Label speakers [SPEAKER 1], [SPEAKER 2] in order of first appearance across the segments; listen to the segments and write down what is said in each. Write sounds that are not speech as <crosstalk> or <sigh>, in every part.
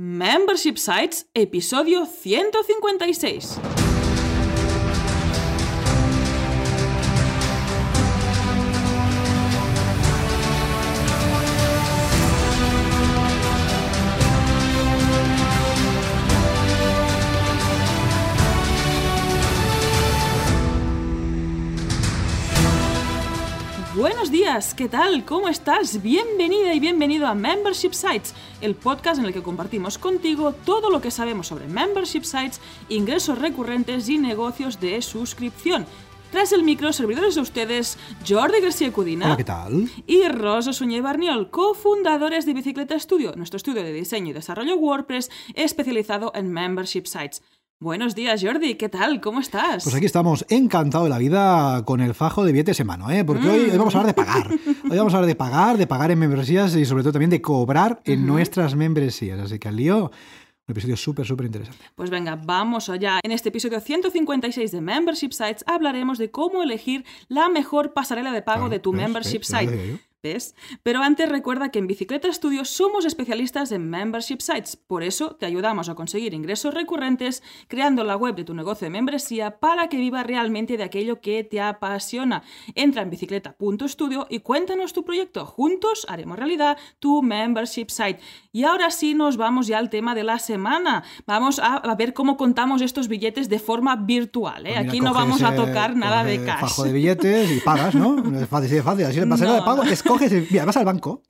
[SPEAKER 1] Membership Sites, episodio 156. Días, ¿qué tal? ¿Cómo estás? Bienvenida y bienvenido a Membership Sites, el podcast en el que compartimos contigo todo lo que sabemos sobre membership sites, ingresos recurrentes y negocios de suscripción. Tras el micro, servidores de ustedes, Jordi García Cudina.
[SPEAKER 2] Hola, ¿qué tal?
[SPEAKER 1] Y Rosa Suñé Barniol, cofundadores de Bicicleta Studio, nuestro estudio de diseño y desarrollo WordPress especializado en membership sites. Buenos días, Jordi, ¿qué tal? ¿Cómo estás?
[SPEAKER 2] Pues aquí estamos encantados de la vida con el fajo de billetes en mano, ¿eh? Porque hoy, hoy vamos a hablar de pagar. Hoy vamos a hablar de pagar, de pagar en membresías y sobre todo también de cobrar en nuestras membresías. Así que al lío, un episodio súper, súper interesante.
[SPEAKER 1] Pues venga, vamos allá. En este episodio 156 de Membership Sites hablaremos de cómo elegir la mejor pasarela de pago
[SPEAKER 2] Claro,
[SPEAKER 1] de tu
[SPEAKER 2] ¿ves?
[SPEAKER 1] membership site. ¿Ves? Pero antes recuerda que en Bicicleta Studio somos especialistas en membership sites. Por eso te ayudamos a conseguir ingresos recurrentes creando la web de tu negocio de membresía para que viva realmente de aquello que te apasiona. Entra en bicicleta.studio y cuéntanos tu proyecto. Juntos haremos realidad tu membership site. Y ahora sí nos vamos ya al tema de la semana. Vamos a, ver cómo contamos estos billetes de forma virtual. ¿eh?
[SPEAKER 2] Pues mira,
[SPEAKER 1] Aquí no vamos a tocar nada de cash.
[SPEAKER 2] fajo de billetes y pagas, ¿no? <laughs> Es fácil, es fácil. Así el pasarela
[SPEAKER 1] No.
[SPEAKER 2] de pago, escoges, y- mira, vas al banco.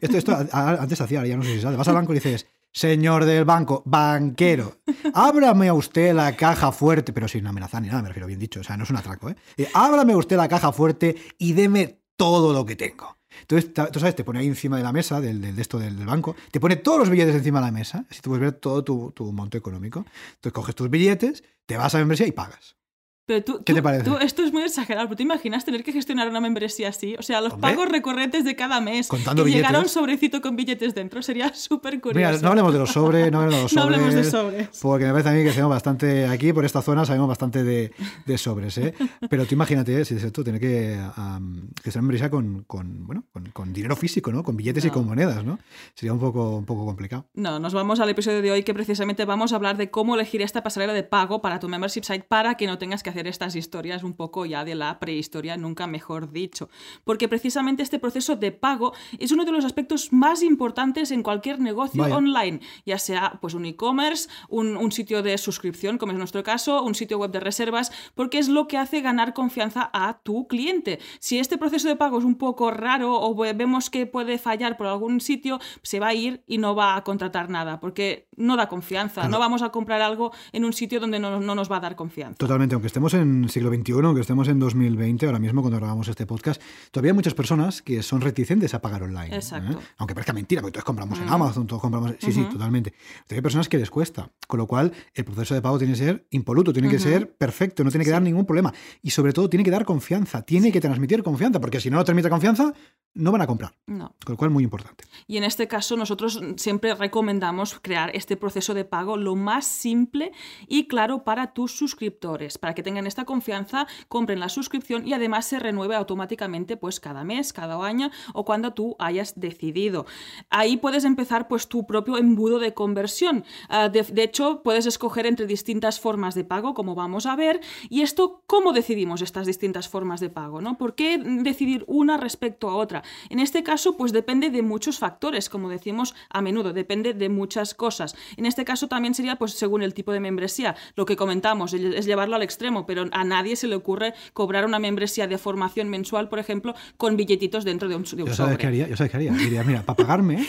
[SPEAKER 2] Esto, esto a- a- antes hacía, ahora ya no sé si sabes. Vas al banco y dices, señor del banco, banquero, ábrame a usted la caja fuerte, pero sin amenazar ni nada, me refiero bien dicho, o sea, no es un atraco, ¿eh? Ábrame usted la caja fuerte y deme todo lo que tengo. Entonces, tú sabes, te pone ahí encima de la mesa, del, de esto del, banco, te pone todos los billetes encima de la mesa, así tú puedes ver todo tu, tu monto económico. Entonces coges tus billetes, te vas a membresía y pagas.
[SPEAKER 1] Pero tú,
[SPEAKER 2] ¿Qué
[SPEAKER 1] tú-
[SPEAKER 2] te parece?
[SPEAKER 1] tú- esto es muy exagerado, pero ¿te imaginas tener que gestionar una membresía así? O sea, los
[SPEAKER 2] Hombre.
[SPEAKER 1] pagos recurrentes de cada mes.
[SPEAKER 2] Contando
[SPEAKER 1] y llegar a un sobrecito con billetes dentro sería súper curioso.
[SPEAKER 2] Mira, no hablemos de los sobres, no hablemos de los <laughs>
[SPEAKER 1] No
[SPEAKER 2] sobres.
[SPEAKER 1] hablemos de sobres.
[SPEAKER 2] Porque me parece a mí que sabemos bastante, aquí por esta zona sabemos bastante de, de sobres, ¿eh? Pero tú imagínate, ¿eh? si es tú, tener que, que ser membresía con, con, bueno, con, con dinero físico, ¿no? Con billetes y
[SPEAKER 1] No.
[SPEAKER 2] con monedas, ¿no? Sería un poco, un poco complicado.
[SPEAKER 1] No, nos vamos al episodio de hoy que precisamente vamos a hablar de cómo elegir esta pasarela de pago para tu membership site para que no tengas que hacer estas historias un poco ya de la prehistoria, nunca mejor dicho. Porque precisamente este proceso de pago es uno de los aspectos más importantes en cualquier negocio
[SPEAKER 2] Vaya.
[SPEAKER 1] online, ya sea pues un e-commerce, un, un sitio de suscripción, como es nuestro caso, un sitio web de reservas, porque es lo que hace ganar confianza a tu cliente. Si este proceso de pago es un poco raro o ve- vemos que puede fallar por algún sitio, se va a ir y no va a contratar nada, porque no da confianza.
[SPEAKER 2] Claro.
[SPEAKER 1] No vamos a comprar algo en un sitio donde no, no nos va a dar confianza.
[SPEAKER 2] Totalmente, aunque estemos en siglo XXI, aunque estemos en 2020, ahora mismo cuando grabamos este podcast, todavía hay muchas personas que son reticentes a pagar online. ¿eh?
[SPEAKER 1] Exacto.
[SPEAKER 2] Aunque parezca mentira, porque todos compramos en Amazon, todos compramos... Sí, sí, totalmente. Pero hay personas que les cuesta, con lo cual el proceso de pago tiene que ser impoluto, tiene que ser perfecto, no tiene que dar ningún problema. Y sobre todo tiene que dar confianza, tiene que transmitir confianza, porque si no transmite confianza, no van a comprar.
[SPEAKER 1] No.
[SPEAKER 2] Con lo cual, muy importante.
[SPEAKER 1] Y en este caso nosotros siempre recomendamos crear este proceso de pago lo más simple y claro para tus suscriptores, para que tengan esta confianza, compren la suscripción y además se renueve automáticamente pues cada mes, cada año o cuando tú hayas decidido. Ahí puedes empezar pues tu propio embudo de conversión. Ah, de, de hecho, puedes escoger entre distintas formas de pago, como vamos a ver, y esto, ¿cómo decidimos estas distintas formas de pago? ¿no? ¿Por qué decidir una respecto a otra? En este caso, pues depende de muchos factores, como decimos a menudo, depende de muchas cosas. En este caso también sería pues según el tipo de membresía. Lo que comentamos es llevarlo al extremo, pero a nadie se le ocurre cobrar una membresía de formación mensual, por ejemplo, con billetitos dentro de un, de un
[SPEAKER 2] Yo sabes
[SPEAKER 1] sobre.
[SPEAKER 2] qué haría, yo sabes qué haría. Diría, mira, para pagarme,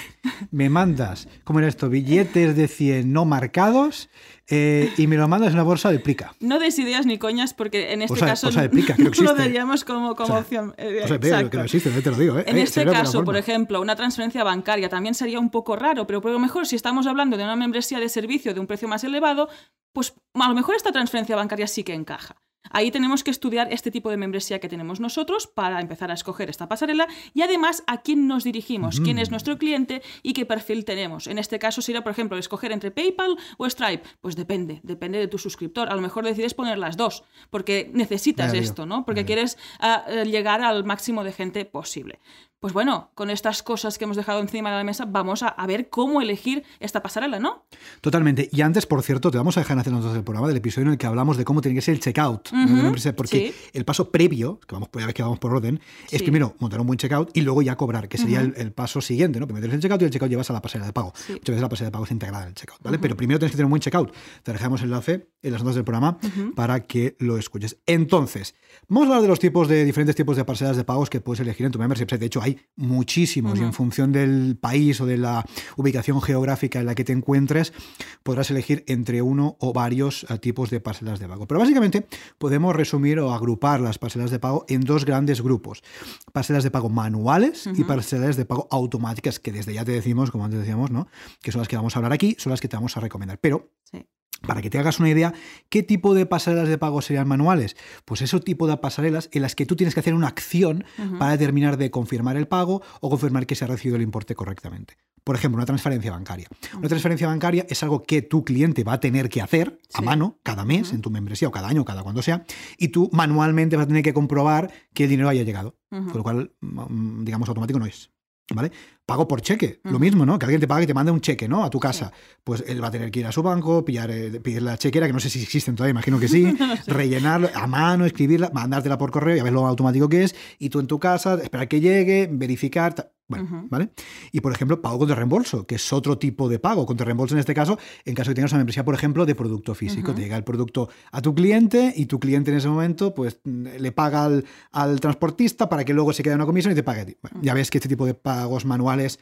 [SPEAKER 2] me mandas, ¿cómo era esto? Billetes de 100 no marcados eh, y me lo mandas en una bolsa de plica.
[SPEAKER 1] No des ideas ni coñas, porque en este
[SPEAKER 2] Bolsa
[SPEAKER 1] caso
[SPEAKER 2] bolsa de <laughs> que no
[SPEAKER 1] lo daríamos como, como
[SPEAKER 2] O sea,
[SPEAKER 1] opción. Eh,
[SPEAKER 2] O sea, pero
[SPEAKER 1] exacto.
[SPEAKER 2] que no existe, no te lo digo. ¿eh?
[SPEAKER 1] En
[SPEAKER 2] Eh,
[SPEAKER 1] este caso, por ejemplo, una transferencia bancaria también sería un poco raro, pero a lo mejor si estamos hablando de una membresía de servicio de un precio más elevado, pues a lo mejor esta transferencia bancaria sí que encaja. Ahí tenemos que estudiar este tipo de membresía que tenemos nosotros para empezar a escoger esta pasarela y además a quién nos dirigimos, quién es nuestro cliente y qué perfil tenemos. En este caso sería, por ejemplo, escoger entre PayPal o Stripe. Pues depende, depende de tu suscriptor. A lo mejor decides poner las dos porque necesitas esto, ¿no? Porque quieres ah, eh, llegar al máximo de gente posible. Pues bueno, con estas cosas que hemos dejado encima de la mesa, vamos a, ver cómo elegir esta pasarela, ¿no?
[SPEAKER 2] Totalmente. Y antes, por cierto, te vamos a dejar en hacer nosotros el programa del episodio en el que hablamos de cómo tiene que ser el checkout. porque el paso previo, que vamos, ya que vamos por orden, es primero montar un buen checkout y luego ya cobrar, que sería el, paso siguiente, ¿no? Primero tienes el checkout y el checkout llevas a la pasarela de pago. Muchas veces la pasarela de pago es integrada en el checkout, ¿vale? Pero primero tienes que tener un buen checkout. Te dejamos el enlace en las notas del programa para que lo escuches. Entonces, vamos a hablar de los tipos de diferentes tipos de pasarelas de pagos que puedes elegir en tu membership. De hecho, hay muchísimos y en función del país o de la ubicación geográfica en la que te encuentres, podrás elegir entre uno o varios eh, tipos de pasarelas de pago. Pero básicamente podemos resumir o agrupar las pasarelas de pago en dos grandes grupos. Pasarelas de pago manuales y pasarelas de pago automáticas, que desde ya te decimos, como antes decíamos, ¿no? que son las que vamos a hablar aquí, son las que te vamos a recomendar. Pero para que te hagas una idea, ¿qué tipo de pasarelas de pago serían manuales? Pues ese tipo de pasarelas en las que tú tienes que hacer una acción para terminar de confirmar el pago o confirmar que se ha recibido el importe correctamente. Por ejemplo, una transferencia bancaria. Una transferencia bancaria es algo que tu cliente va a tener que hacer a mano cada mes en tu membresía o cada año o cada cuando sea, y tú manualmente vas a tener que comprobar que el dinero haya llegado. Con lo cual, mm, digamos, automático no es. ¿Vale? Pago por cheque, lo mismo, ¿no? Que alguien te pague y te mande un cheque, ¿no? A tu casa. Pues él va a tener que ir a su banco, pillar, eh, pedir la chequera, que no sé si existen todavía, imagino que sí, <laughs> rellenarla a mano, escribirla, mandártela por correo y a ver lo automático que es, y tú en tu casa, esperar que llegue, verificar. Bueno, ¿vale? Y por ejemplo, pago contra reembolso, que es otro tipo de pago. Contra reembolso en este caso, en caso de que tengas una membresía, por ejemplo, de producto físico. Te llega el producto a tu cliente y tu cliente en ese momento, pues le paga al, al transportista para que luego se quede una comisión y te pague a ti. ya ves que este tipo de pagos manuales normales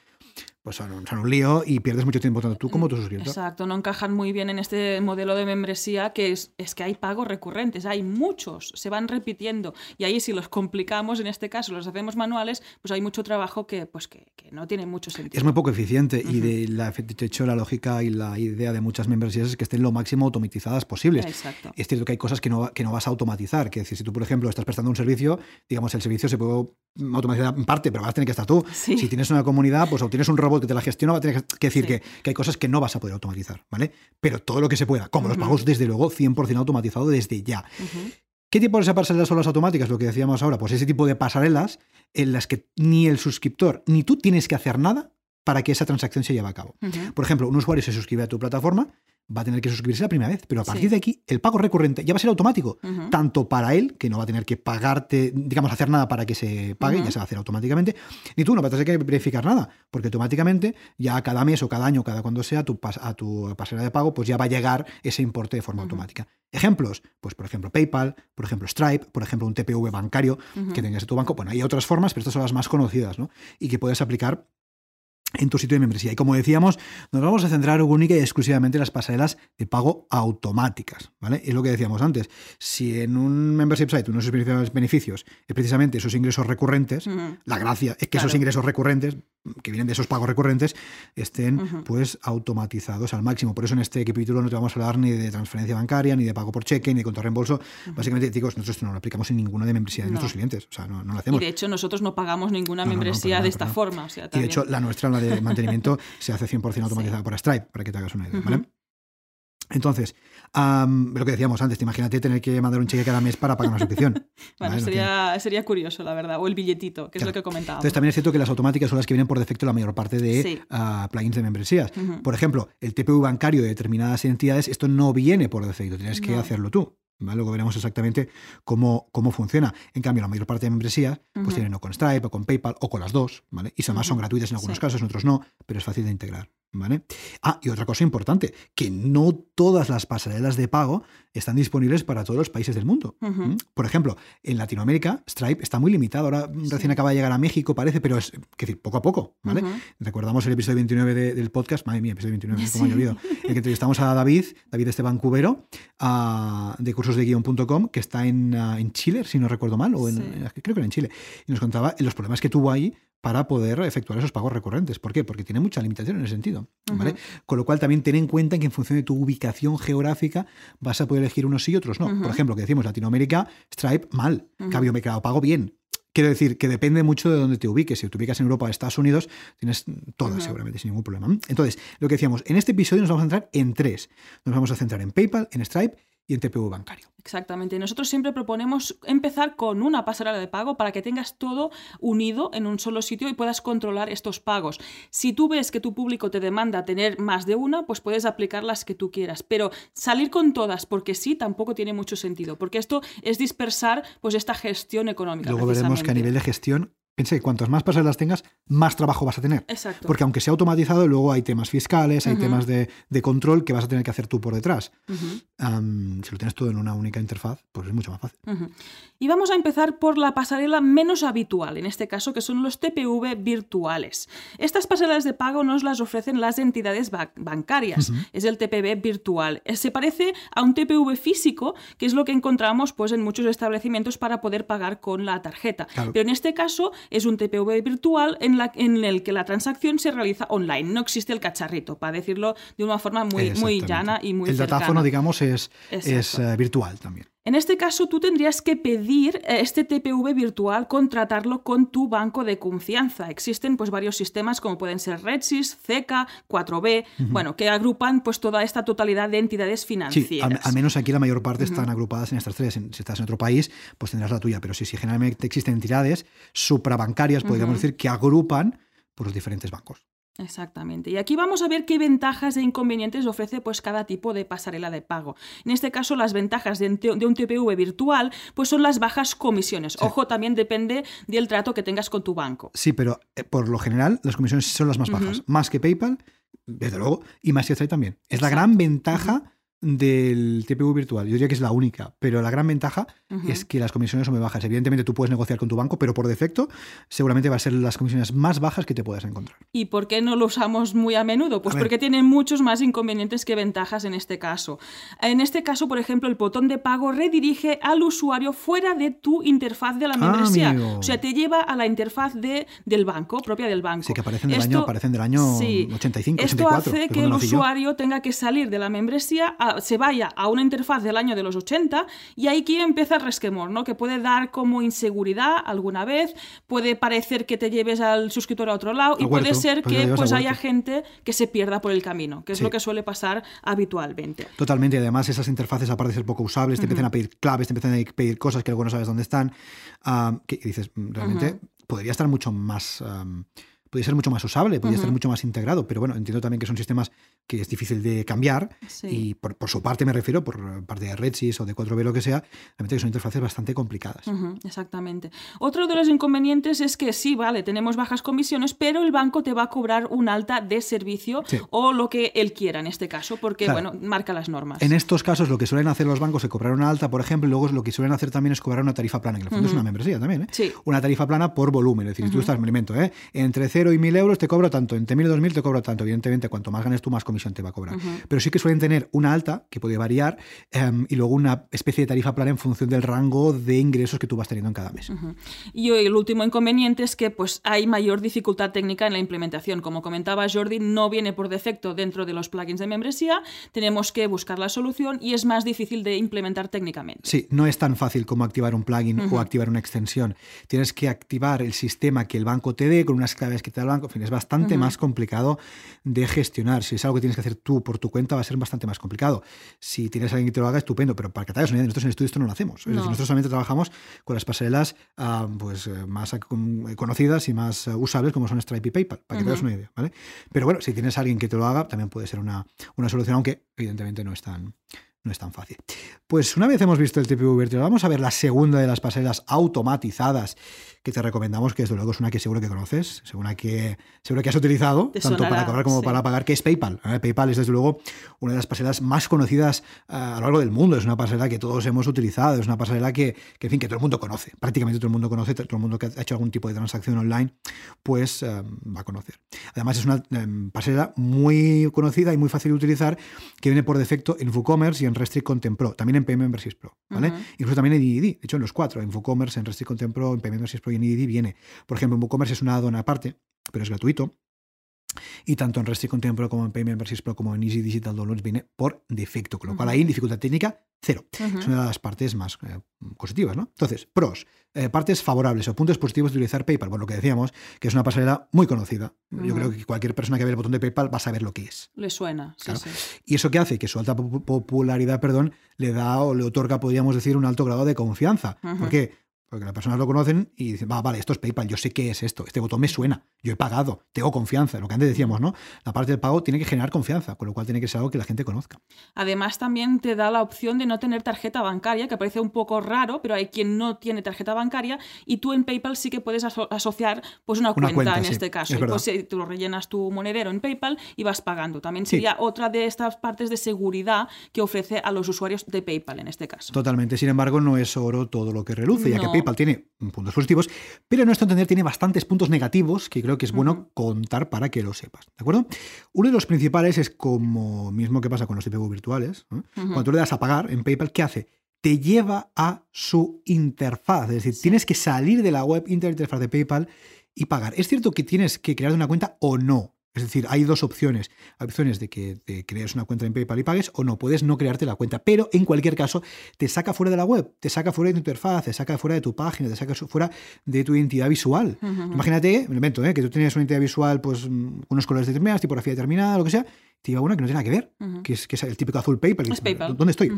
[SPEAKER 2] pues son, un lío y pierdes mucho tiempo tanto tú como tu suscriptor.
[SPEAKER 1] Exacto, no encajan muy bien en este modelo de membresía que es, es que hay pagos recurrentes, hay muchos, se van repitiendo y ahí si los complicamos, en este caso los hacemos manuales, pues hay mucho trabajo que, pues que, no tiene mucho sentido.
[SPEAKER 2] Es muy poco eficiente y de, la, de hecho la lógica y la idea de muchas membresías es que estén lo máximo automatizadas posibles.
[SPEAKER 1] Exacto.
[SPEAKER 2] Es cierto que hay cosas que no, que no vas a automatizar, que decir, si tú por ejemplo estás prestando un servicio, digamos el servicio se puede automatizar en parte, pero vas a tener que estar tú. Si tienes una comunidad, pues o tienes un robot que te la gestiona, va a tener que decir que, hay cosas que no vas a poder automatizar, ¿vale? Pero todo lo que se pueda, como los pagos, desde luego, 100% automatizado desde ya. ¿Qué tipo de pasarelas son las automáticas? Lo que decíamos ahora, pues ese tipo de pasarelas en las que ni el suscriptor ni tú tienes que hacer nada para que esa transacción se lleve a cabo. Por ejemplo, un usuario se suscribe a tu plataforma, va a tener que suscribirse la primera vez, pero a partir de aquí el pago recurrente ya va a ser automático, tanto para él, que no va a tener que pagarte, digamos, hacer nada para que se pague, ya se va a hacer automáticamente, ni tú no vas a tener que verificar nada, porque automáticamente ya cada mes o cada año, cada cuando sea, tu a tu pasarela de pago, pues ya va a llegar ese importe de forma automática. Ejemplos, pues por ejemplo PayPal, por ejemplo Stripe, por ejemplo un TPV bancario que tengas en tu banco. Bueno, hay otras formas, pero estas son las más conocidas, ¿no? Y que puedes aplicar en tu sitio de membresía. Y como decíamos, nos vamos a centrar única y exclusivamente en las pasarelas de pago automáticas. ¿vale? Es lo que decíamos antes. Si en un membership site uno de sus beneficios es precisamente esos ingresos recurrentes, la gracia es que esos ingresos recurrentes, que vienen de esos pagos recurrentes, estén pues automatizados al máximo. Por eso en este capítulo no te vamos a hablar ni de transferencia bancaria, ni de pago por cheque, ni de contrarreembolso. Básicamente, chicos, nosotros no lo aplicamos en ninguna de membresía de nuestros clientes. O sea, no, lo hacemos.
[SPEAKER 1] Y de hecho, nosotros no pagamos ninguna membresía de esta forma.
[SPEAKER 2] y de hecho, la nuestra, la de mantenimiento, se hace 100% automatizada por Stripe, para que te hagas una idea. ¿vale? Entonces, lo que decíamos antes, imagínate tener que mandar un cheque cada mes para pagar una suscripción. <laughs>
[SPEAKER 1] bueno, sería, sería, curioso, la verdad. O el billetito, que es lo que comentábamos.
[SPEAKER 2] Entonces, también es cierto que las automáticas son las que vienen por defecto la mayor parte de ah, plugins de membresías. Por ejemplo, el TPU bancario de determinadas entidades, esto no viene por defecto, tienes que hacerlo tú. Luego veremos exactamente cómo, cómo funciona. En cambio, la mayor parte de membresías pues tienen o con Stripe o con PayPal o con las dos, ¿vale? Y además son gratuitas en algunos casos, en otros no, pero es fácil de integrar. ¿Vale? Ah, y otra cosa importante, que no todas las pasarelas de pago están disponibles para todos los países del mundo. Por ejemplo, en Latinoamérica, Stripe está muy limitado. Ahora recién acaba de llegar a México, parece, pero es decir, poco a poco. ¿vale? Recordamos el episodio 29 del podcast, madre mía, episodio 29, cómo ha llovido, en que entrevistamos a David, David Esteban Cubero, de cursosdeguion.com, que está en, en, Chile, si no recuerdo mal, o en, creo que era en Chile, y nos contaba los problemas que tuvo ahí para poder efectuar esos pagos recurrentes. ¿Por qué? Porque tiene mucha limitación en ese sentido. ¿Vale? Con lo cual también ten en cuenta que en función de tu ubicación geográfica vas a poder elegir unos sí y otros no. Por ejemplo, que decimos Latinoamérica, Stripe mal, cambio mercado pago bien. Quiero decir que depende mucho de dónde te ubiques. Si te ubicas en Europa o Estados Unidos, tienes todas seguramente sin ningún problema. Entonces, lo que decíamos, en este episodio nos vamos a centrar en tres. Nos vamos a centrar en PayPal, en Stripe y en TPV bancario.
[SPEAKER 1] Exactamente. Nosotros siempre proponemos empezar con una pasarela de pago para que tengas todo unido en un solo sitio y puedas controlar estos pagos. Si tú ves que tu público te demanda tener más de una, pues puedes aplicar las que tú quieras. Pero salir con todas porque sí tampoco tiene mucho sentido, porque esto es dispersar pues esta gestión económica.
[SPEAKER 2] Luego veremos que a nivel de gestión Piensa que cuantos más pasarelas tengas, más trabajo vas a tener.
[SPEAKER 1] Exacto.
[SPEAKER 2] Porque aunque sea automatizado, luego hay temas fiscales, hay temas de, control que vas a tener que hacer tú por detrás. si lo tienes todo en una única interfaz, pues es mucho más fácil.
[SPEAKER 1] Y vamos a empezar por la pasarela menos habitual, en este caso, que son los TPV virtuales. Estas pasarelas de pago nos las ofrecen las entidades bancarias. Es el TPV virtual. Eh, se parece a un TPV físico, que es lo que encontramos pues, en muchos establecimientos para poder pagar con la tarjeta. Pero en este caso es un TPV virtual en, la, en, el que la transacción se realiza online. No existe el cacharrito, para decirlo de una forma muy, muy llana y muy
[SPEAKER 2] El datáfono, digamos, es, es eh, virtual también.
[SPEAKER 1] En este caso, tú tendrías que pedir eh, este TPV virtual, contratarlo con tu banco de confianza. Existen pues varios sistemas como pueden ser RedSys, CECA, 4B, bueno, que agrupan pues toda esta totalidad de entidades financieras.
[SPEAKER 2] Sí, al, menos aquí la mayor parte están agrupadas en estas tres. Si estás en otro país, pues tendrás la tuya. Pero sí, sí, generalmente existen entidades suprabancarias, podríamos decir, que agrupan por los diferentes bancos.
[SPEAKER 1] Exactamente. Y aquí vamos a ver qué ventajas e inconvenientes ofrece pues, cada tipo de pasarela de pago. En este caso, las ventajas de, un TPV virtual pues, son las bajas comisiones. Ojo, también depende del trato que tengas con tu banco.
[SPEAKER 2] Sí, pero eh, por lo general las comisiones son las más bajas. Más que PayPal, desde luego, y más que Stripe también. Es la gran ventaja del TPV virtual. Yo diría que es la única, pero la gran ventaja es que las comisiones son muy bajas. Evidentemente tú puedes negociar con tu banco, pero por defecto seguramente va a ser las comisiones más bajas que te puedas encontrar.
[SPEAKER 1] ¿Y por qué no lo usamos muy a menudo? Pues porque tienen muchos más inconvenientes que ventajas en este caso. En este caso, por ejemplo, el botón de pago redirige al usuario fuera de tu interfaz de la ah, membresía. o sea, te lleva a la interfaz de, del banco, propia del banco.
[SPEAKER 2] Sí, que aparecen del, año, aparecen del año 85,
[SPEAKER 1] Esto hace que el usuario tenga que salir de la membresía a se vaya a una interfaz del año de los 80 y ahí que empieza el resquemor, ¿no? Que puede dar como inseguridad alguna vez, puede parecer que te lleves al suscriptor a otro lado y puede ser que pues haya gente que se pierda por el camino, que es lo que suele pasar habitualmente.
[SPEAKER 2] Totalmente, y además esas interfaces aparte de ser poco usables, te empiezan a pedir claves, te empiezan a pedir cosas que luego no sabes dónde están, ah, que dices, mm, realmente podría estar mucho más podría ser mucho más usable, podría ser mucho más integrado, pero bueno, entiendo también que son sistemas que es difícil de cambiar y por, su parte me refiero, por parte de RedSys o de 4B, lo que sea, realmente que son interfaces bastante complicadas.
[SPEAKER 1] exactamente. Otro de los inconvenientes es que sí, vale, tenemos bajas comisiones, pero el banco te va a cobrar un alta de servicio o lo que él quiera en este caso, porque, bueno, marca las normas.
[SPEAKER 2] En estos casos lo que suelen hacer los bancos es cobrar una alta, por ejemplo, y luego lo que suelen hacer también es cobrar una tarifa plana, que en el fondo es una membresía también, ¿eh? Una tarifa plana por volumen, es decir, tú estás, me alimento, ¿eh? entre 0 y 1000 euros te cobro tanto, entre 1000 y 2000 te cobro tanto. Evidentemente, cuanto más ganes tú, más comisión te va a cobrar. Pero sí que suelen tener una alta, que puede variar, em, y luego una especie de tarifa plana en función del rango de ingresos que tú vas teniendo en cada mes.
[SPEAKER 1] Y el último inconveniente es que pues, hay mayor dificultad técnica en la implementación. Como comentaba Jordi, no viene por defecto dentro de los plugins de membresía, tenemos que buscar la solución y es más difícil de implementar técnicamente.
[SPEAKER 2] Sí, no es tan fácil como activar un plugin o activar una extensión. Tienes que activar el sistema que el banco te dé con unas claves que el banco. En fin, es bastante más complicado de gestionar. Si es algo que tienes que hacer tú por tu cuenta, va a ser bastante más complicado. Si tienes a alguien que te lo haga, estupendo, pero para que te hagas una idea, nosotros en estudio esto no lo hacemos. nosotros solamente trabajamos con las pasarelas ah, pues, eh, más conocidas y más eh, usables, como son Stripe y PayPal, para que te hagas una idea. ¿vale? Pero bueno, si tienes a alguien que te lo haga, también puede ser una, una solución, aunque evidentemente no es tan, no es tan fácil. Pues una vez hemos visto el TPV virtual, vamos a ver la segunda de las pasarelas automatizadas que te recomendamos, que desde luego es una que seguro que conoces, seguro que, seguro que has utilizado, tanto para cobrar como para pagar, que es PayPal. ¿eh? PayPal es desde luego una de las pasarelas más conocidas eh, a lo largo del mundo, es una pasarela que todos hemos utilizado, es una pasarela que, en fin, que todo el mundo conoce, prácticamente todo el mundo conoce, todo el mundo que ha hecho algún tipo de transacción online, pues eh, va a conocer. Además es una pasarela muy conocida y muy fácil de utilizar, que viene por defecto en WooCommerce y en Restrict Content Pro, también en Payment Membership Pro, ¿vale? Incluso también en DDD, de hecho en los cuatro, en WooCommerce, en Restrict Content Pro, en Payment Membership Pro en viene. Por ejemplo, en WooCommerce es una add aparte, pero es gratuito. Y tanto en Content Pro como en Payment Versus Pro como en Easy Digital Downloads viene por defecto, con lo cual ahí dificultad técnica cero. Es una de las partes más eh, positivas, ¿no? Entonces, pros, eh, partes favorables o puntos positivos de utilizar PayPal. Bueno, lo que decíamos, que es una pasarela muy conocida. Yo creo que cualquier persona que vea el botón de PayPal va a saber lo que es.
[SPEAKER 1] Le suena, sí, sí.
[SPEAKER 2] Y eso que hace que su alta popularidad, perdón, le da o le otorga, podríamos decir, un alto grado de confianza. ¿Por qué? Porque las personas lo conocen y dicen, va, vale, esto es PayPal, yo sé qué es esto, este botón me suena, yo he pagado, tengo confianza, lo que antes decíamos, ¿no? La parte del pago tiene que generar confianza, con lo cual tiene que ser algo que la gente conozca.
[SPEAKER 1] Además, también te da la opción de no tener tarjeta bancaria, que parece un poco raro, pero hay quien no tiene tarjeta bancaria y tú en PayPal sí que puedes asociar pues una, cuenta, en este caso. Y pues eh, tú lo rellenas tu monedero en PayPal y vas pagando. También sería otra de estas partes de seguridad que ofrece a los usuarios de PayPal en este caso.
[SPEAKER 2] Totalmente. Sin embargo, no es oro todo lo que reluce, ya que PayPal tiene puntos positivos, pero a nuestro entender tiene bastantes puntos negativos que creo que es bueno contar para que lo sepas. ¿De acuerdo? Uno de los principales es como mismo que pasa con los TPV virtuales. Cuando tú le das a pagar en PayPal, ¿qué hace? Te lleva a su interfaz. Es decir, tienes que salir de la web interfaz de PayPal y pagar. Es cierto que tienes que crear una cuenta o no. Es decir, hay dos opciones. Hay opciones de que te crees una cuenta en PayPal y pagues o no, puedes no crearte la cuenta. Pero en cualquier caso, te saca fuera de la web, te saca fuera de tu interfaz, te saca fuera de tu página, te saca fuera de tu identidad visual. Imagínate, me invento, ¿eh? que tú tienes una identidad visual, pues unos colores determinados, tipografía determinada, lo que sea, te lleva una que no tiene nada que ver, que, es, que, es, el típico azul PayPal.
[SPEAKER 1] Es PayPal.
[SPEAKER 2] ¿Dónde estoy?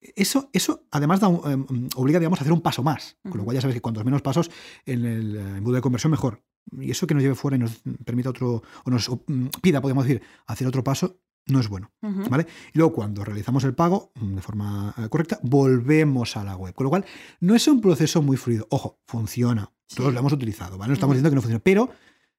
[SPEAKER 2] Eso, eso además da em, obliga digamos, a hacer un paso más, con lo cual ya sabes que cuantos menos pasos en el embudo de conversión, mejor y eso que nos lleve fuera y nos permita otro, o nos mm, pida, podemos decir, hacer otro paso, no es bueno. ¿vale? Y luego cuando realizamos el pago mm, de forma eh, correcta, volvemos a la web. Con lo cual, no es un proceso muy fluido. Ojo, funciona. Todos lo hemos utilizado, ¿vale? No estamos diciendo que no funciona, pero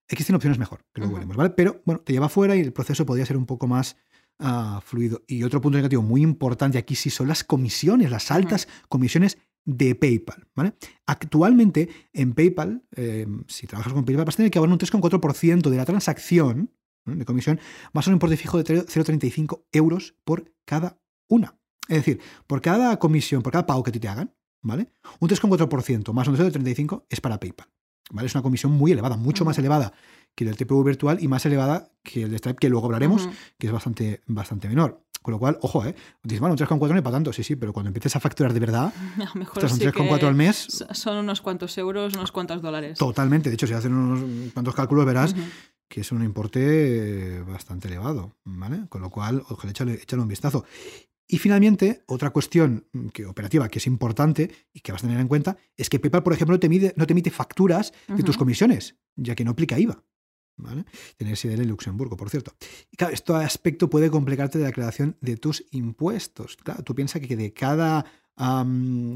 [SPEAKER 2] existen opciones mejor que lo veremos, ¿vale? Pero bueno, te lleva fuera y el proceso podría ser un poco más ah, fluido. Y otro punto negativo muy importante aquí sí son las comisiones, las altas comisiones de PayPal. ¿vale? Actualmente en PayPal, eh, si trabajas con PayPal, vas a tener que abonar un 3,4% de la transacción de comisión, más un importe fijo de 0,35 euros por cada una. Es decir, por cada comisión, por cada pago que te hagan, ¿vale? Un 3,4% más un 0,35 es para PayPal. ¿Vale? Es una comisión muy elevada, mucho más elevada que el del TPV virtual y más elevada que el de Stripe, que luego hablaremos, que es bastante, bastante menor. Con lo cual, ojo, ¿eh? Dices, bueno, un 3,4 no es para tanto, sí, sí, pero cuando empieces a facturar de verdad, <laughs>
[SPEAKER 1] mejor
[SPEAKER 2] un 3,4 al mes.
[SPEAKER 1] Son unos cuantos euros, unos cuantos dólares.
[SPEAKER 2] Totalmente. De hecho, si hacen unos cuantos cálculos, verás que es un importe bastante elevado, ¿vale? Con lo cual, ojalá échale, échale un vistazo. Y finalmente, otra cuestión que, operativa que es importante y que vas a tener en cuenta es que PayPal, por ejemplo, no te, mide, no te emite facturas de tus comisiones, ya que no aplica IVA. ¿vale? Tener sede en Luxemburgo, por cierto. Y claro, este aspecto puede complicarte la declaración de tus impuestos. Claro, tú piensas que de cada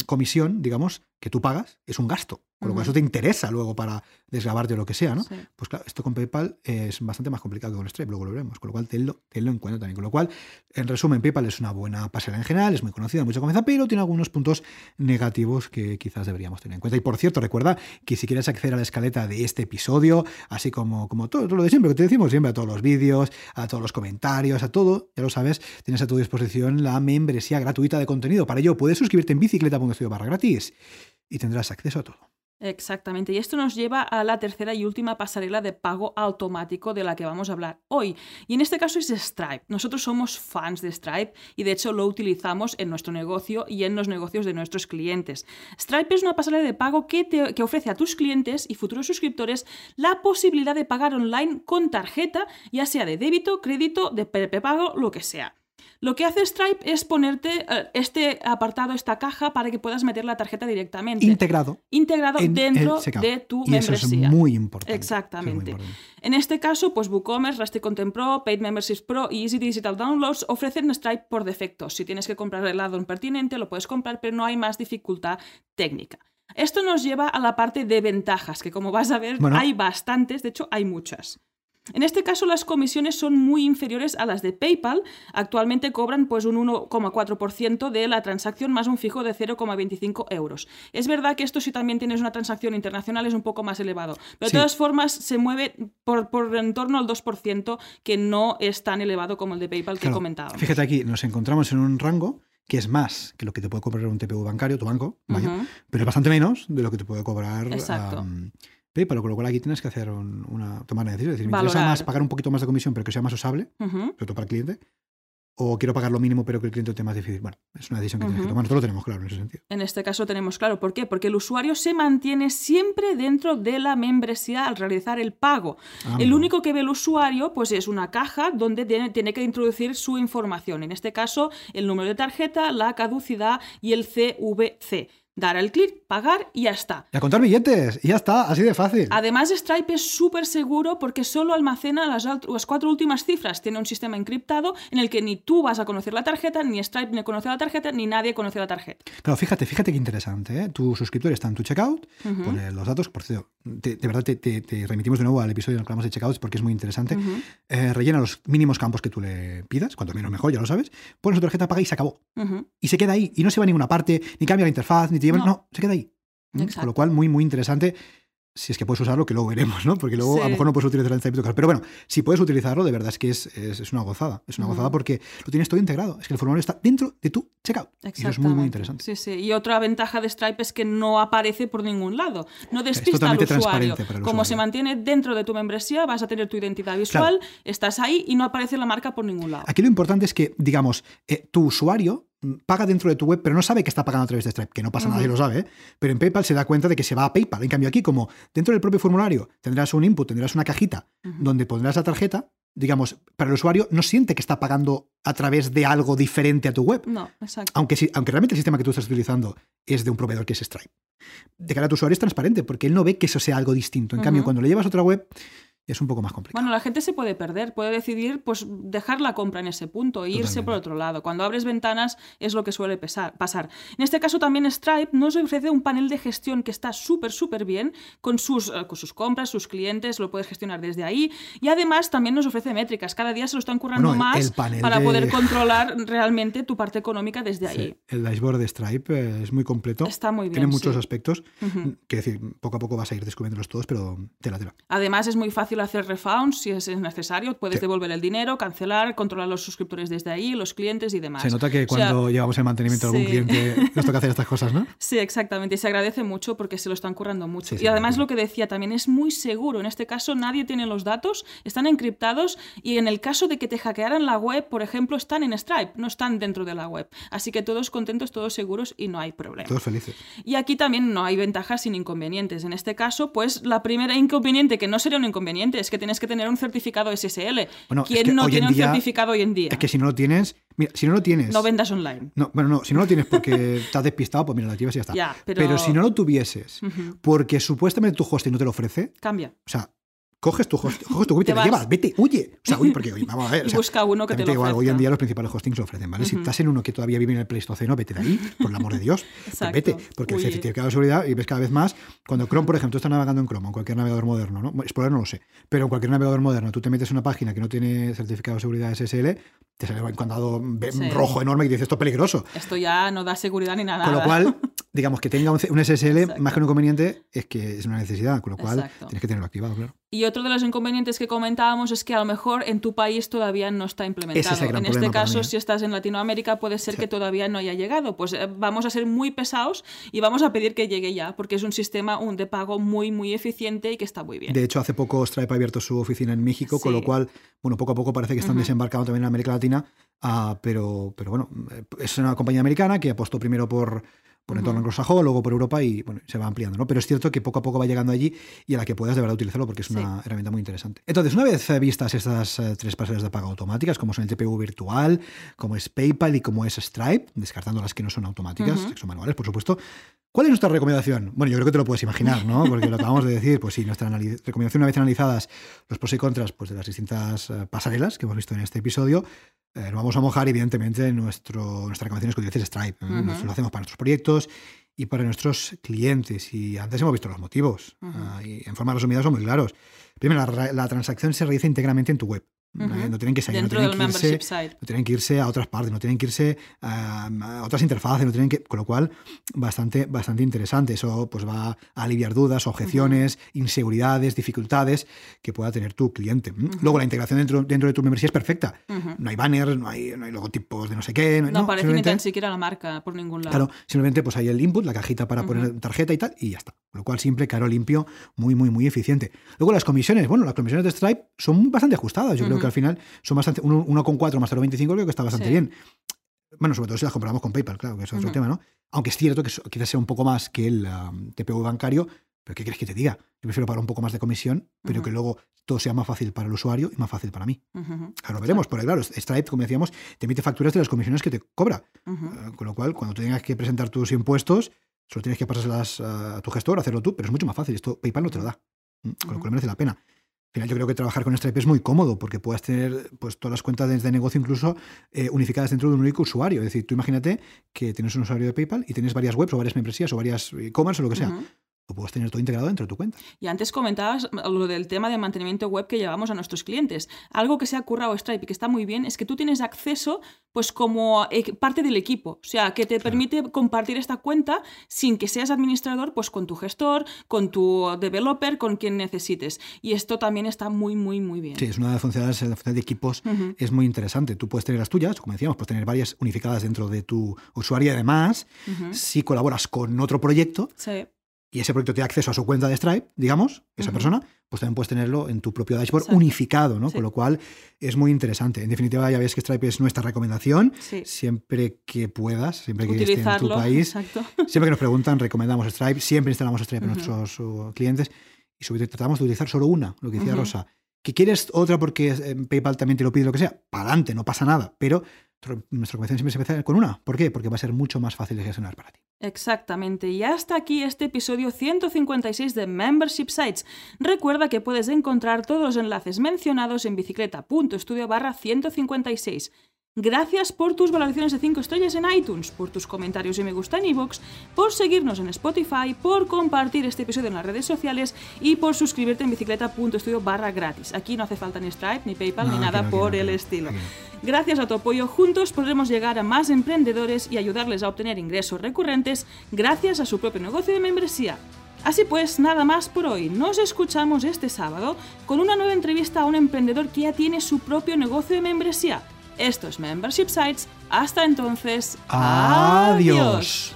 [SPEAKER 2] comisión, digamos, que tú pagas, es un gasto. Con lo cual eso te interesa luego para desgrabarte o lo que sea, ¿no? Pues claro, esto con PayPal es bastante más complicado que con Stripe, luego lo veremos. Con lo cual tenlo, tenlo en cuenta también. Con lo cual, en resumen, PayPal es una buena pasarela en general, es muy conocida, mucha confianza, pero tiene algunos puntos negativos que quizás deberíamos tener en cuenta. Y por cierto, recuerda que si quieres acceder a la escaleta de este episodio, así como, como todo, todo lo de siempre que te decimos, siempre a todos los vídeos, a todos los comentarios, a todo, ya lo sabes, tienes a tu disposición la membresía gratuita de contenido. Para ello, puedes suscribirte en bicicleta.studio barra gratis y tendrás acceso a todo.
[SPEAKER 1] Exactamente. Y esto nos lleva a la tercera y última pasarela de pago automático de la que vamos a hablar hoy. Y en este caso es Stripe. Nosotros somos fans de Stripe y de hecho lo utilizamos en nuestro negocio y en los negocios de nuestros clientes. Stripe es una pasarela de pago que, te, ofrece a tus clientes y futuros suscriptores la posibilidad de pagar online con tarjeta, ya sea de débito, crédito, de prepago, lo que sea. Lo que hace Stripe es ponerte eh, este apartado, esta caja, para que puedas meter la tarjeta directamente.
[SPEAKER 2] Integrado.
[SPEAKER 1] Integrado dentro de tu
[SPEAKER 2] y
[SPEAKER 1] membresía.
[SPEAKER 2] Eso es muy importante.
[SPEAKER 1] Exactamente. En este caso, pues WooCommerce, Rusty Content Pro, Paid Memberships Pro y Easy Digital Downloads ofrecen Stripe por defecto. Si tienes que comprar el add-on pertinente, lo puedes comprar, pero no hay más dificultad técnica. Esto nos lleva a la parte de ventajas, que como vas a ver, hay bastantes, de hecho hay muchas. En este caso, las comisiones son muy inferiores a las de PayPal. Actualmente cobran pues, un 1,4% de la transacción más un fijo de 0,25 euros. Es verdad que esto si también tienes una transacción internacional es un poco más elevado, pero de todas formas se mueve por, en torno al 2%, que no es tan elevado como el de PayPal que he comentado.
[SPEAKER 2] Fíjate aquí, nos encontramos en un rango que es más que lo que te puede cobrar un TPU bancario, tu banco, pero es bastante menos de lo que te puede cobrar PayPal, con lo cual aquí tienes que hacer un- una tomar una decisión. Es decir, me interesa más pagar un poquito más de comisión, pero que sea más usable, sobre todo para el cliente, o quiero pagar lo mínimo, pero que el cliente tenga más difícil. Bueno, es una decisión que tienes que tomar. Nosotros lo tenemos claro en ese sentido.
[SPEAKER 1] En este caso tenemos claro por qué, porque el usuario se mantiene siempre dentro de la membresía al realizar el pago.
[SPEAKER 2] Ah,
[SPEAKER 1] el único que ve el usuario pues es una caja donde tiene, tiene que introducir su información, en este caso el número de tarjeta, la caducidad y el CVC. Dar al clic, pagar y ya está.
[SPEAKER 2] Y a contar billetes, y ya está, así de fácil.
[SPEAKER 1] Además, Stripe es súper seguro porque solo almacena las, las cuatro últimas cifras. Tiene un sistema encriptado en el que ni tú vas a conocer la tarjeta, ni Stripe ni conoce la tarjeta, ni nadie conoce la tarjeta.
[SPEAKER 2] Claro, fíjate, fíjate qué interesante. ¿eh? Tu suscriptor está en tu checkout,
[SPEAKER 1] Ujú.
[SPEAKER 2] pone los datos. Por cierto, te- de verdad te, te- te remitimos de nuevo al episodio en el que hablamos de checkouts porque es muy interesante.
[SPEAKER 1] Ujú.
[SPEAKER 2] Eh, rellena los mínimos campos que tú le pidas, cuanto menos mejor, ya lo sabes. Pones tu tarjeta, paga y se acabó.
[SPEAKER 1] Ujú.
[SPEAKER 2] Y se queda ahí. Y no se va a ninguna parte, ni cambia la interfaz, ni te No,
[SPEAKER 1] No.
[SPEAKER 2] se queda ahí.
[SPEAKER 1] Exacto.
[SPEAKER 2] Con lo cual, muy, muy interesante. Si es que puedes usarlo, que luego veremos, ¿no? Porque luego a
[SPEAKER 1] Sí.
[SPEAKER 2] lo mejor no puedes utilizar el Stripe local. Pero bueno, si puedes utilizarlo, de verdad es que es, es, es una gozada. Es una gozada porque lo tienes todo integrado. Es que el formulario está dentro de tu checkout. Y eso es muy, muy interesante.
[SPEAKER 1] Sí, sí. Y otra ventaja de Stripe es que no aparece por ningún lado. No despista al usuario. Como se mantiene dentro de tu membresía, vas a tener tu identidad visual, estás ahí y no aparece la marca por ningún lado.
[SPEAKER 2] Aquí lo importante es que, digamos, eh, tu usuario paga dentro de tu web, pero no sabe que está pagando a través de Stripe, que no pasa nada si
[SPEAKER 1] Ujú.
[SPEAKER 2] lo sabe, ¿eh? pero en PayPal se da cuenta de que se va a PayPal. En cambio, aquí, como dentro del propio formulario tendrás un input, tendrás una cajita donde pondrás la tarjeta, digamos, para el usuario no siente que está pagando a través de algo diferente a tu web.
[SPEAKER 1] No, exacto.
[SPEAKER 2] Aunque, aunque realmente el sistema que tú estás utilizando es de un proveedor que es Stripe. De cara a tu usuario es transparente, porque él no ve que eso sea algo distinto. En cambio, cuando le llevas a otra web, es un poco más complicado.
[SPEAKER 1] Bueno, la gente se puede perder, puede decidir pues dejar la compra en ese punto e irse por otro lado. Cuando abres ventanas es lo que suele pesar- pasar. En este caso también Stripe nos ofrece un panel de gestión que está súper, súper bien con sus, eh, con sus compras, sus clientes, lo puedes gestionar desde ahí. Y además también nos ofrece métricas. Cada día se lo están currando
[SPEAKER 2] Bueno,
[SPEAKER 1] más para
[SPEAKER 2] de-
[SPEAKER 1] poder <laughs> controlar realmente tu parte económica desde ahí.
[SPEAKER 2] El dashboard de Stripe eh, es muy completo.
[SPEAKER 1] Está muy bien,
[SPEAKER 2] Tiene muchos
[SPEAKER 1] sí.
[SPEAKER 2] aspectos.
[SPEAKER 1] Ujú.
[SPEAKER 2] Quiero decir, poco a poco vas a ir descubriéndolos todos, pero tela, tela.
[SPEAKER 1] Además, es muy fácil hacer refunds si es necesario. Puedes
[SPEAKER 2] Sí.
[SPEAKER 1] devolver el dinero, cancelar, controlar los suscriptores desde ahí, los clientes y demás.
[SPEAKER 2] Se nota que
[SPEAKER 1] O sea,
[SPEAKER 2] cuando llevamos el mantenimiento de algún cliente <laughs> nos toca hacer estas cosas, ¿no?
[SPEAKER 1] Sí, exactamente. Y se agradece mucho porque se lo están currando mucho.
[SPEAKER 2] Sí,
[SPEAKER 1] y además lo que decía también es muy seguro. En este caso nadie tiene los datos, están encriptados y en el caso de que te hackearan la web, por ejemplo, están en Stripe, no están dentro de la web. Así que todos contentos, todos seguros y no hay problema.
[SPEAKER 2] Todos felices.
[SPEAKER 1] Y aquí también no hay ventajas sin inconvenientes. En este caso, pues la primera inconveniente, que no sería un inconveniente, es que tienes que tener un certificado SSL.
[SPEAKER 2] Bueno, es
[SPEAKER 1] ¿Quién
[SPEAKER 2] que
[SPEAKER 1] no tiene
[SPEAKER 2] en
[SPEAKER 1] un certificado hoy en día?
[SPEAKER 2] Es que si no lo tienes, mira, si no lo tienes.
[SPEAKER 1] No vendas online.
[SPEAKER 2] No, bueno, no, si no lo tienes porque estás despistado, pues mira, lo activas y ya está.
[SPEAKER 1] Ya, pero-
[SPEAKER 2] si no lo tuvieses porque supuestamente tu hosting no te lo ofrece,
[SPEAKER 1] Cambia.
[SPEAKER 2] o sea, coges tu host, coges tu te,
[SPEAKER 1] Te
[SPEAKER 2] llevas, vete, huye. O sea, huye porque, oye, vamos a ver. O sea,
[SPEAKER 1] busca uno que te lo
[SPEAKER 2] Hoy en día los principales hostings ofrecen, ¿vale? Si estás en uno que todavía vive en el Pleistoceno, vete de ahí, por el amor de Dios. Pues vete, porque el certificado de seguridad, y ves cada vez más, cuando Chrome, por ejemplo, tú estás navegando en Chrome, o en cualquier navegador moderno, ¿no? Explorer no lo sé, pero en cualquier navegador moderno, tú te metes en una página que no tiene certificado de seguridad SSL, te sale un candado
[SPEAKER 1] Sí.
[SPEAKER 2] rojo enorme y dices, esto es peligroso.
[SPEAKER 1] Esto ya no da seguridad ni nada.
[SPEAKER 2] Con lo cual, <laughs> digamos que tenga un, SSL
[SPEAKER 1] Exacto.
[SPEAKER 2] más que un inconveniente es que es una necesidad, con lo cual
[SPEAKER 1] Exacto.
[SPEAKER 2] tienes que tenerlo activado, claro.
[SPEAKER 1] Y otro de los inconvenientes que comentábamos es que a lo mejor en tu país todavía no está implementado.
[SPEAKER 2] Es
[SPEAKER 1] en este caso,
[SPEAKER 2] mí, ¿eh?
[SPEAKER 1] si estás en Latinoamérica, puede ser
[SPEAKER 2] Sí.
[SPEAKER 1] que todavía no haya llegado. Pues eh, vamos a ser muy pesados y vamos a pedir que llegue ya, porque es un sistema un de pago muy, muy eficiente y que está muy bien.
[SPEAKER 2] De hecho, hace poco Stripe ha abierto su oficina en México, con lo cual, bueno, poco a poco parece que están desembarcando también en América Latina, ah, pero, pero bueno, eh, es una compañía americana que apostó primero por, por el entorno anglosajón, luego por Europa y bueno, se va ampliando, ¿no? Pero es cierto que poco a poco va llegando allí y a la que puedas de verdad utilizarlo porque es una herramienta muy interesante. Entonces, una vez vistas estas eh, tres pasarelas de pago automáticas, como son el TPV virtual, como es PayPal y como es Stripe, descartando las que no son automáticas, que son manuales, por supuesto, ¿Cuál es nuestra recomendación? Bueno, yo creo que te lo puedes imaginar, ¿no? Porque lo acabamos de decir, pues sí, nuestra recomendación una vez analizadas los pros y contras pues, de las distintas eh, pasarelas que hemos visto en este episodio, eh, nos vamos a mojar evidentemente en nuestro, nuestra recomendación es que utilices Stripe. Nosotros lo hacemos para nuestros proyectos y para nuestros clientes. Y antes hemos visto los motivos. Ah, y en forma resumida son muy claros. Primero, la transacción se realiza íntegramente en tu web. No tienen que salir, no tienen que, irse, no tienen que irse a otras partes, no tienen que irse a, a otras interfaces, no tienen que, con lo cual bastante, bastante interesante. Eso pues va a aliviar dudas, objeciones, inseguridades, dificultades que pueda tener tu cliente. Luego la integración dentro, dentro de tu membresía es perfecta. No hay banners, no hay, no hay logotipos de no sé qué.
[SPEAKER 1] No aparece ni tan siquiera la marca por ningún lado.
[SPEAKER 2] Claro, simplemente pues hay el input, la cajita para poner tarjeta y tal, y ya está. Con lo cual siempre caro limpio, muy, muy, muy eficiente. Luego las comisiones, bueno, las comisiones de Stripe son bastante ajustadas. Yo creo Que al final son bastante, uno- 1,4 más 0,25 creo que está bastante
[SPEAKER 1] Sí.
[SPEAKER 2] bien. Bueno, sobre todo si las compramos con PayPal, claro, que es otro
[SPEAKER 1] Ujú.
[SPEAKER 2] tema, ¿no? Aunque es cierto que quizás sea un poco más que el um, TPV bancario, pero ¿qué quieres que te diga? Yo prefiero pagar un poco más de comisión, pero
[SPEAKER 1] Ujú.
[SPEAKER 2] que luego todo sea más fácil para el usuario y más fácil para mí.
[SPEAKER 1] Ujú,
[SPEAKER 2] Claro, veremos, porque claro, Stripe, como decíamos, te emite facturas de las comisiones que te cobra. Eh, Con lo cual, cuando tú tengas que presentar tus impuestos, solo tienes que pasárselas a tu gestor, hacerlo tú, pero es mucho más fácil. Esto PayPal no te lo da. Mm, Con lo cual merece la pena. Al final, yo creo que trabajar con Stripe es muy cómodo porque puedes tener pues, todas las cuentas de, negocio incluso eh, unificadas dentro de un único usuario. Es decir, tú imagínate que tienes un usuario de PayPal y tienes varias webs o varias membresías o varias e-commerce o lo que sea. Lo puedes tener todo integrado dentro de tu cuenta.
[SPEAKER 1] Y antes comentabas lo del tema de mantenimiento web que llevamos a nuestros clientes. Algo que se ha currado Stripe y que está muy bien es que tú tienes acceso pues como e- parte del equipo. O sea, que te permite compartir esta cuenta sin que seas administrador pues con tu gestor, con tu developer, con quien necesites. Y esto también está muy, muy, muy bien.
[SPEAKER 2] Sí, es una de las funcionalidades, la funcionalidad de equipos es muy interesante. Tú puedes tener las tuyas, como decíamos, puedes tener varias unificadas dentro de tu usuario y además, si colaboras con otro proyecto,
[SPEAKER 1] Sí.
[SPEAKER 2] Y ese proyecto te da acceso a su cuenta de Stripe, digamos, esa persona, pues también puedes tenerlo en tu propio dashboard
[SPEAKER 1] Exacto.
[SPEAKER 2] unificado, ¿no?
[SPEAKER 1] Sí.
[SPEAKER 2] Con lo cual es muy interesante. En definitiva, ya ves que Stripe es nuestra recomendación.
[SPEAKER 1] Sí.
[SPEAKER 2] siempre que puedas, siempre que esté en tu país.
[SPEAKER 1] Exacto.
[SPEAKER 2] Siempre que nos preguntan, recomendamos Stripe, siempre instalamos Stripe en
[SPEAKER 1] Ujú.
[SPEAKER 2] nuestros uh, clientes y sobre todo tratamos de utilizar solo una, lo que decía. Rosa. ¿Que quieres otra porque eh, PayPal también te lo pide, lo que sea? Para adelante, no pasa nada. Pero nuestra recomendación siempre se empieza con una. ¿Por qué? Porque va a ser mucho más fácil de gestionar para ti.
[SPEAKER 1] Exactamente, y hasta aquí este episodio 156 de Membership Sites. Recuerda que puedes encontrar todos los enlaces mencionados en bicicleta.studio barra 156. Gracias por tus valoraciones de 5 estrellas en iTunes, por tus comentarios y me gusta en iVoox, por seguirnos en Spotify, por compartir este episodio en las redes sociales y por suscribirte en bicicleta.studio barra gratis. Aquí no hace falta ni Stripe, ni PayPal,
[SPEAKER 2] No,
[SPEAKER 1] ni nada
[SPEAKER 2] no,
[SPEAKER 1] por el estilo. Gracias a tu apoyo, juntos podremos llegar a más emprendedores y ayudarles a obtener ingresos recurrentes gracias a su propio negocio de membresía. Así pues, nada más por hoy. Nos escuchamos este sábado con una nueva entrevista a un emprendedor que ya tiene su propio negocio de membresía. Esto es Membership Sites. Hasta entonces,
[SPEAKER 2] Adiós.